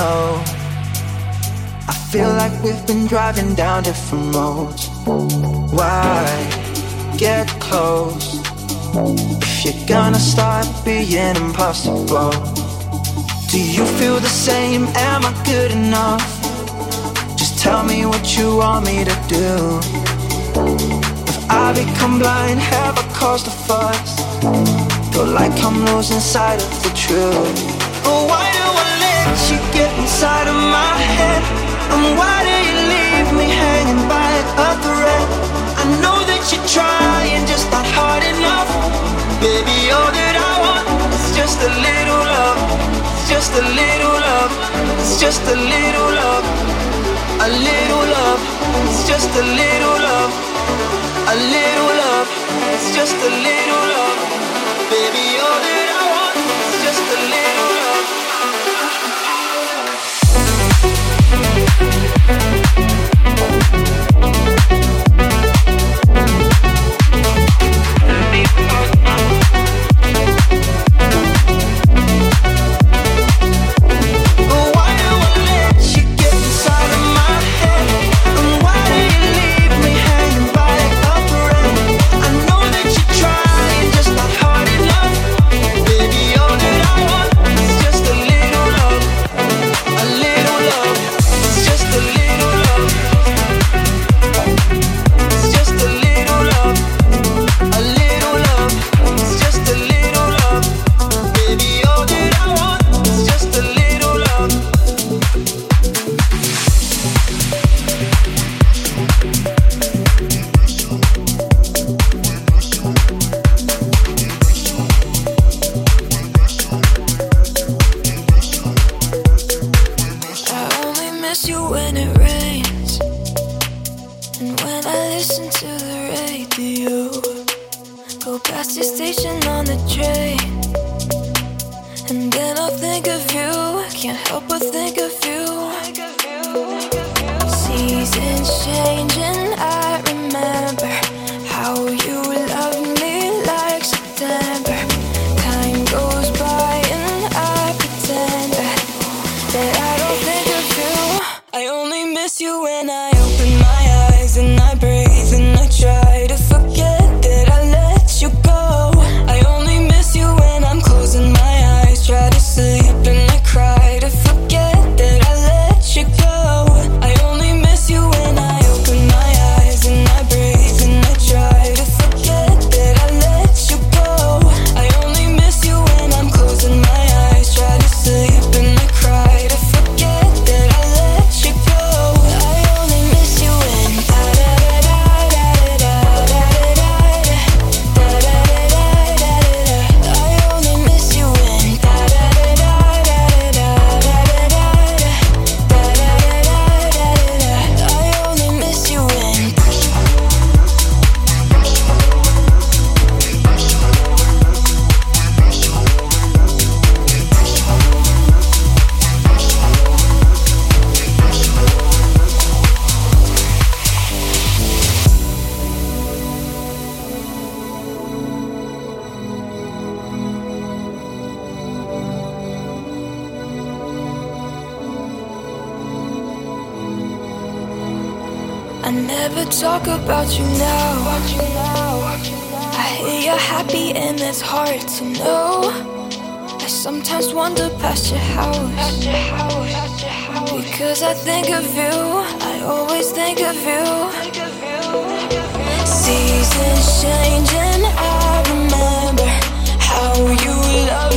Know. I feel like we've been driving down different roads. Why get close if you're gonna start being impossible? Do you feel the same? Am I good enough? Just tell me what you want me to do. If I become blind, have I caused a fuss? Feel like I'm losing sight of the truth. But why inside of my head? And why do you leave me hanging by a thread? I know that you're trying, just not hard enough. Baby, all that I want is just a little love. It's just a little love. It's just a little love. A little love. It's just a little love. A little love. It's just a little love. Baby, all that I want is just a little I never talk about you now. I hear you're happy and it's hard to know. I sometimes wander past your house. Because I think of you, I always think of you. Seasons changing, I remember how you loved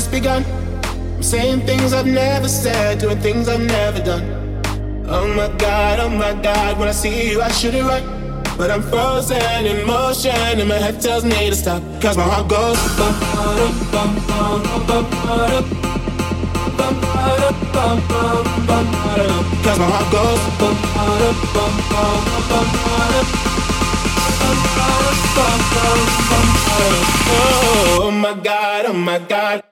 just begun. I'm saying things I've never said, doing things I've never done. Oh my god, oh my god, when I see you, I should it right. But I'm frozen in motion, and my head tells me to stop. Cause my heart goes Cause my heart goes Oh my god, oh my god.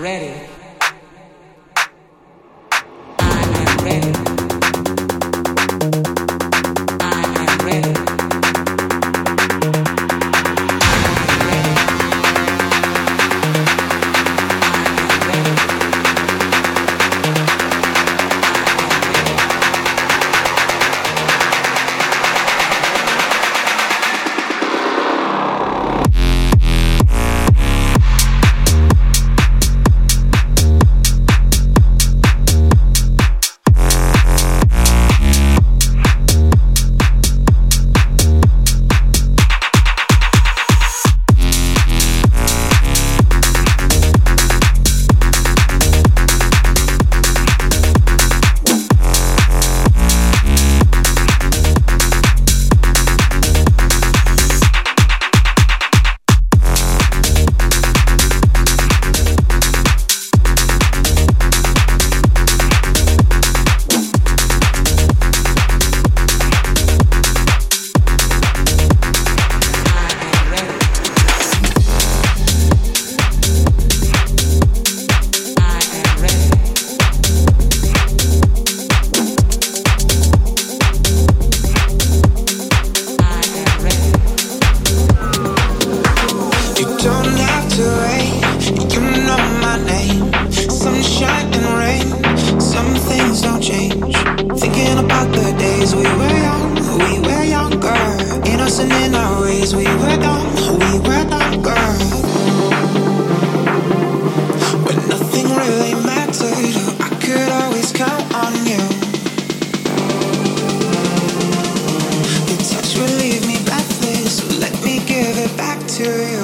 ready. to you.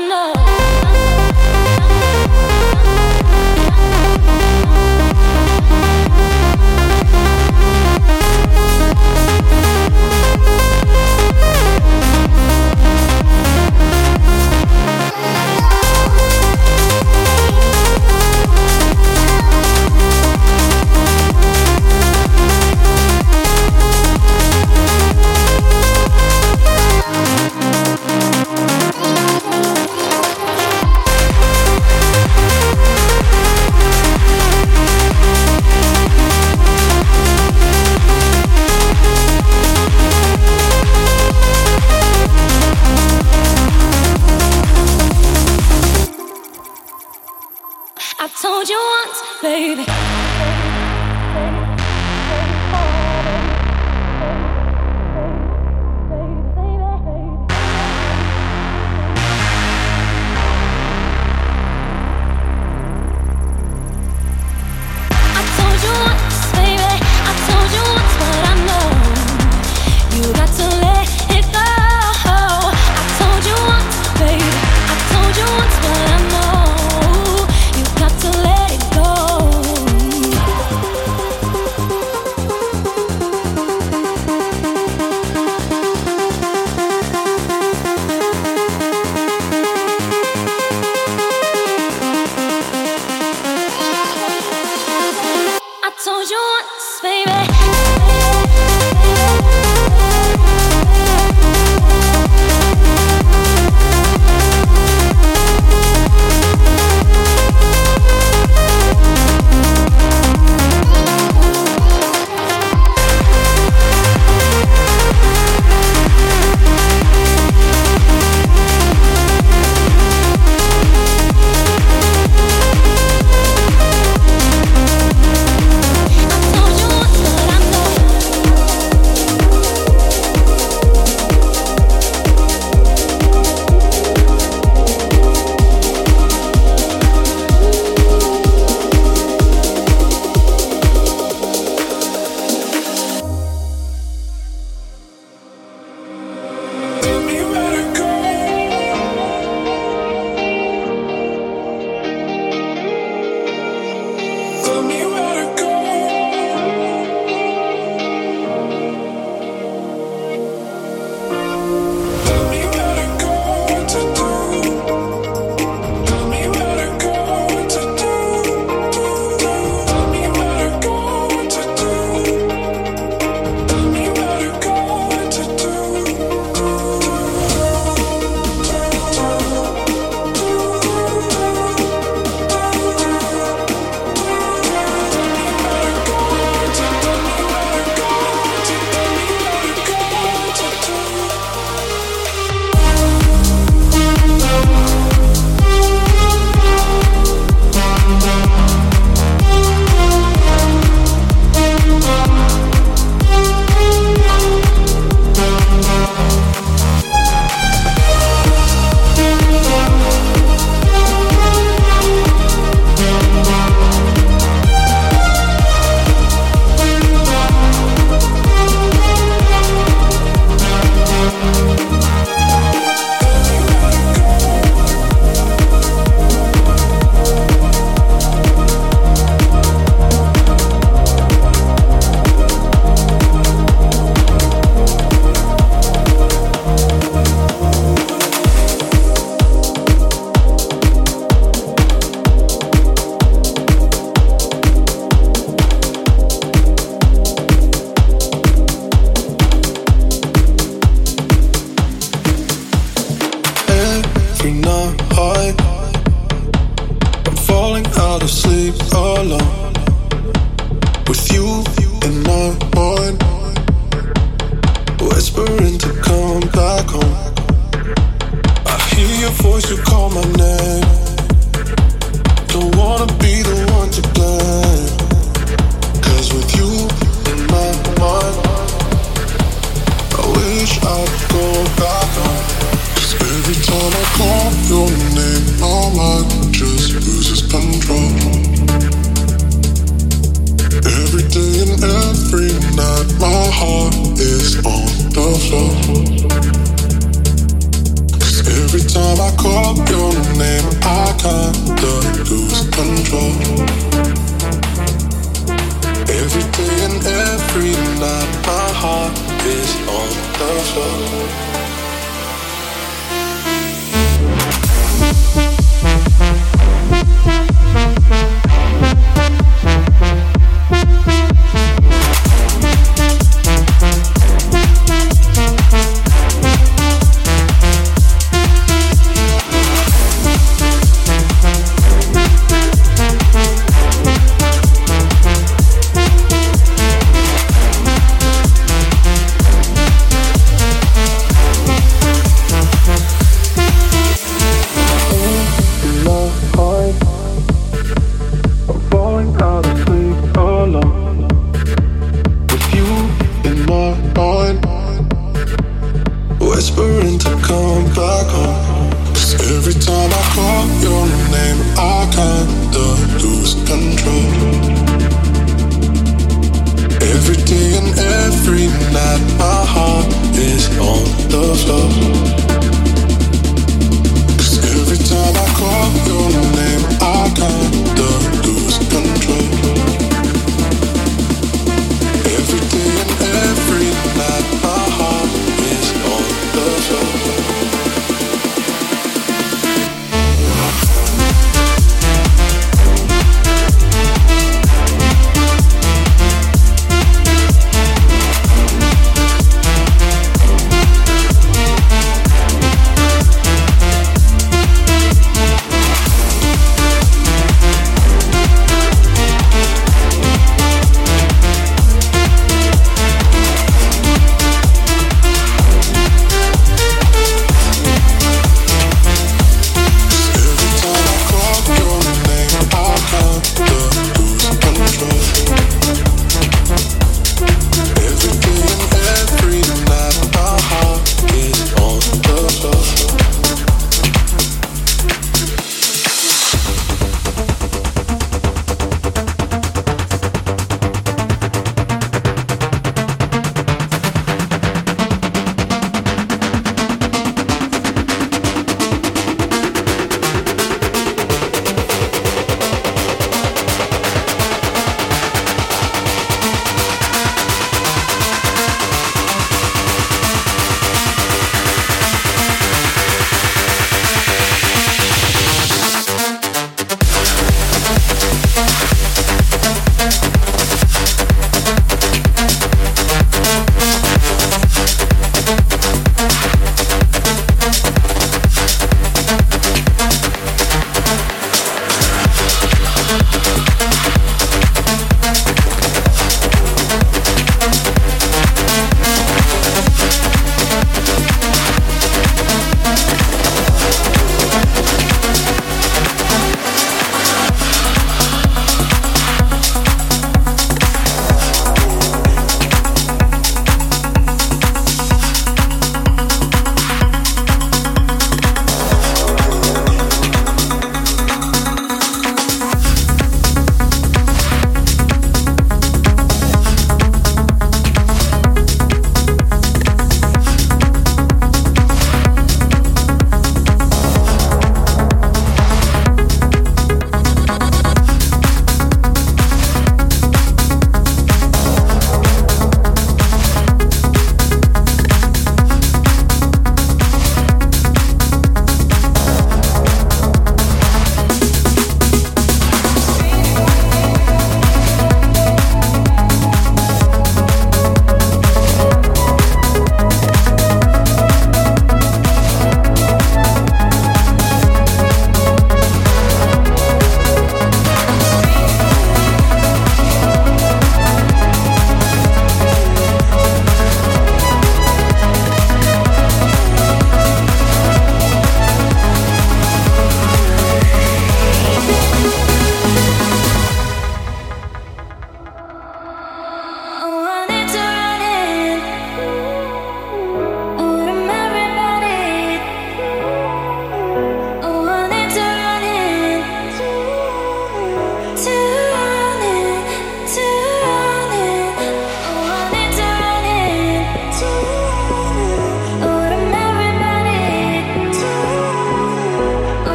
enough.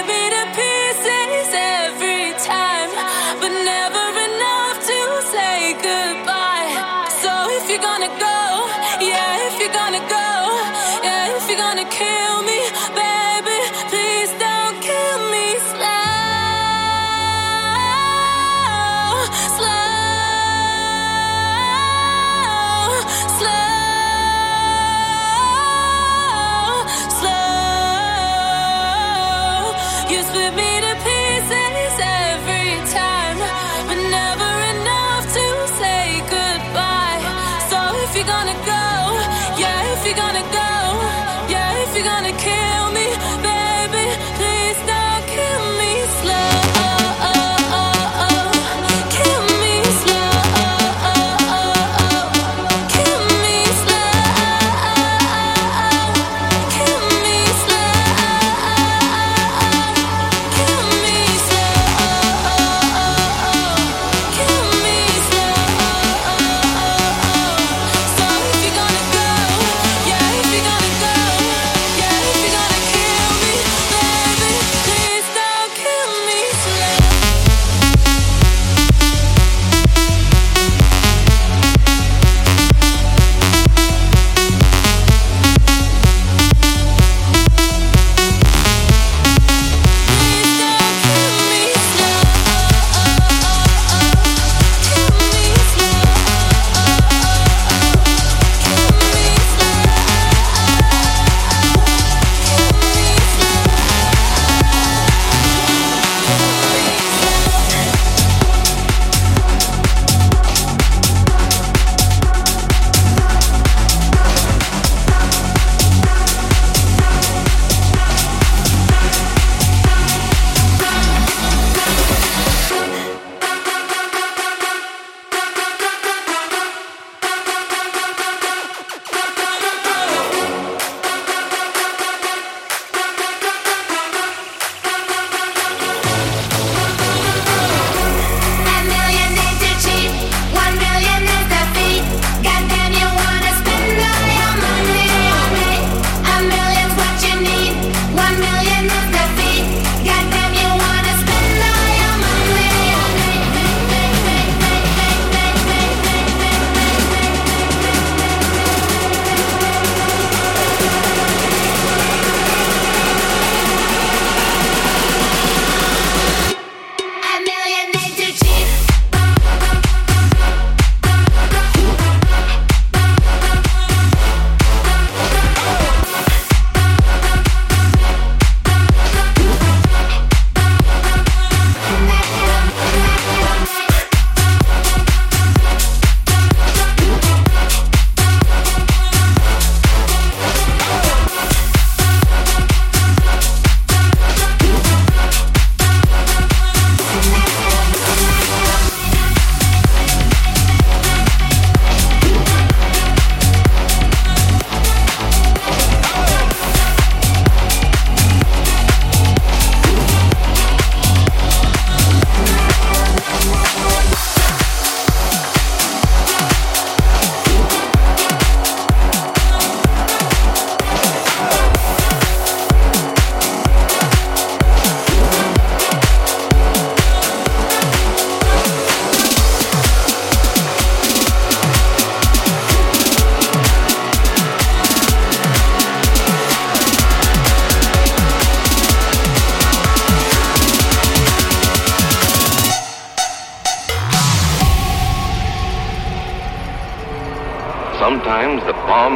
give it up.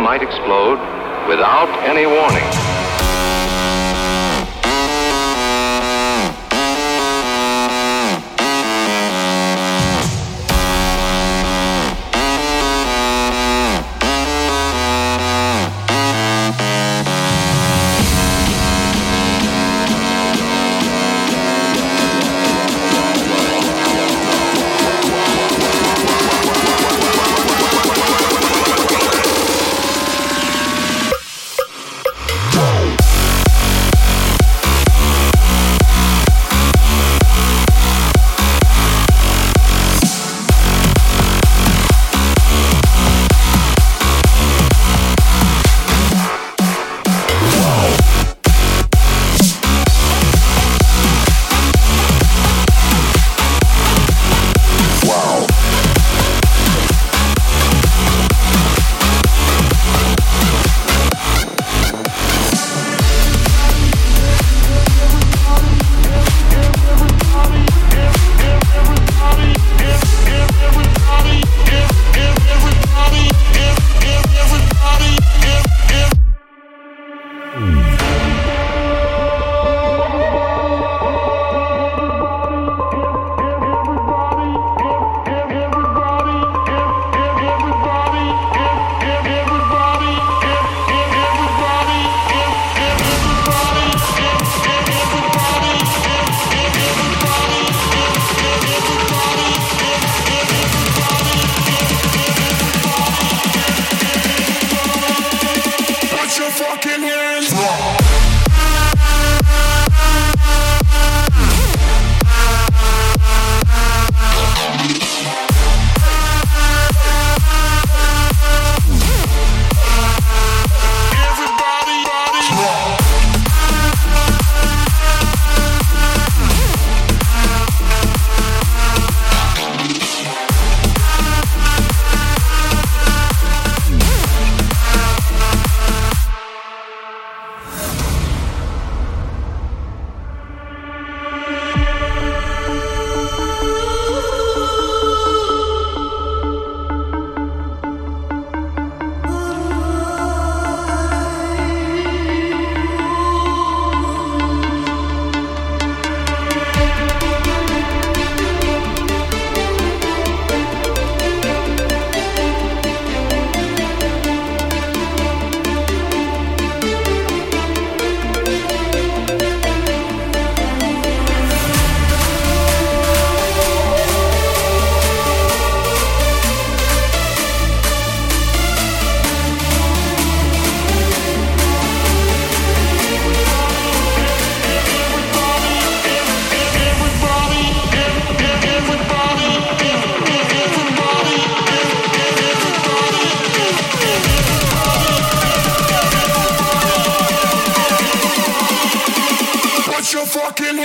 might explode without any warning.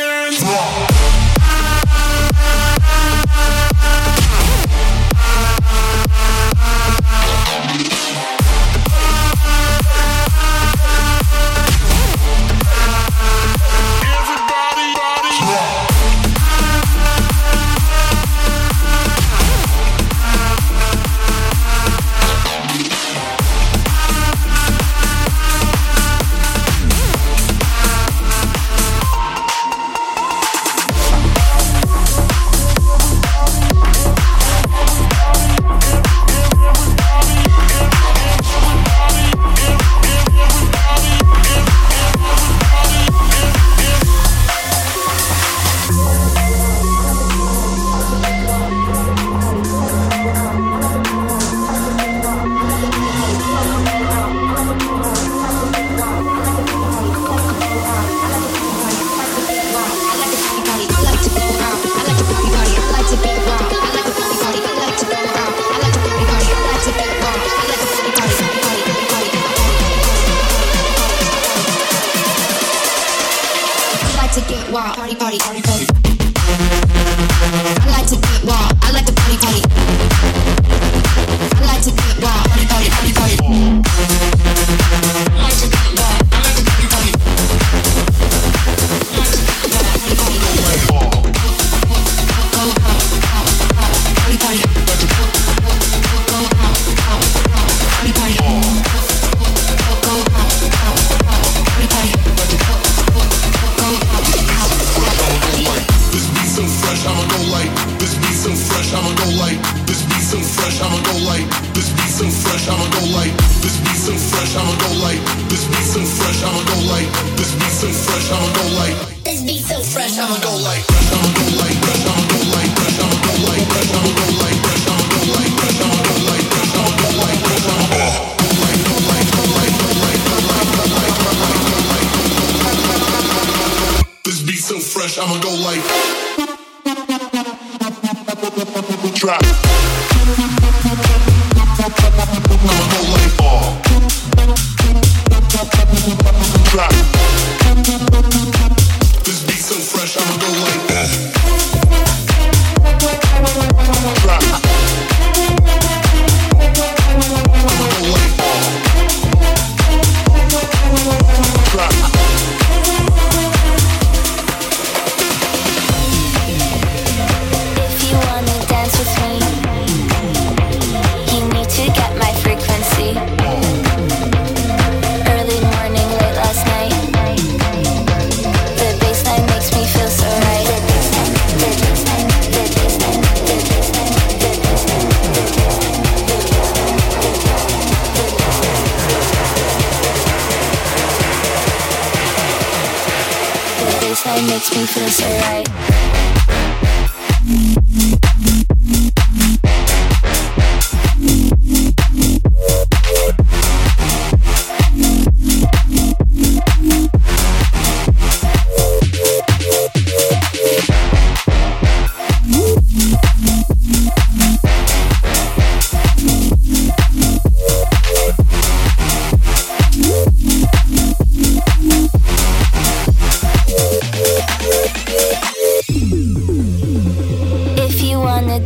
Rock. fresh, I'ma go light. this beat so fresh, I'ma go light. this beat so fresh, I'ma go light. this beat so fresh, I'ma go light.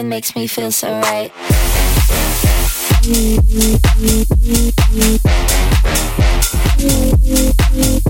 It makes me feel so right. Mm-hmm.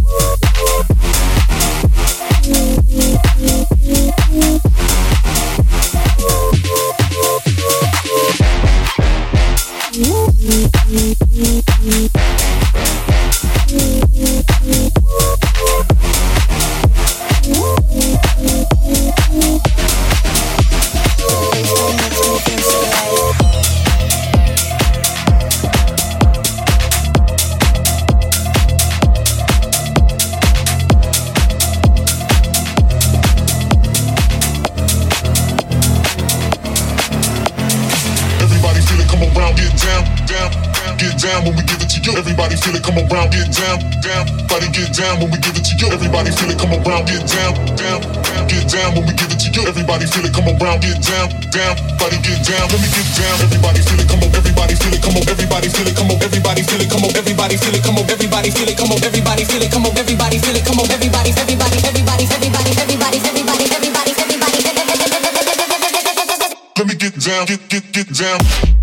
Down, down. Body get down, let me get down. Everybody feel it, come on, everybody feel it, come on, everybody feel it, come on, everybody feel it, come on, everybody feel it, come on, everybody feel it, come on, everybody feel it, come on, everybody feel it, come on, everybody, everybody, everybody, everybody, everybody, everybody, everybody, everybody, everybody. Let me get down, get get get down.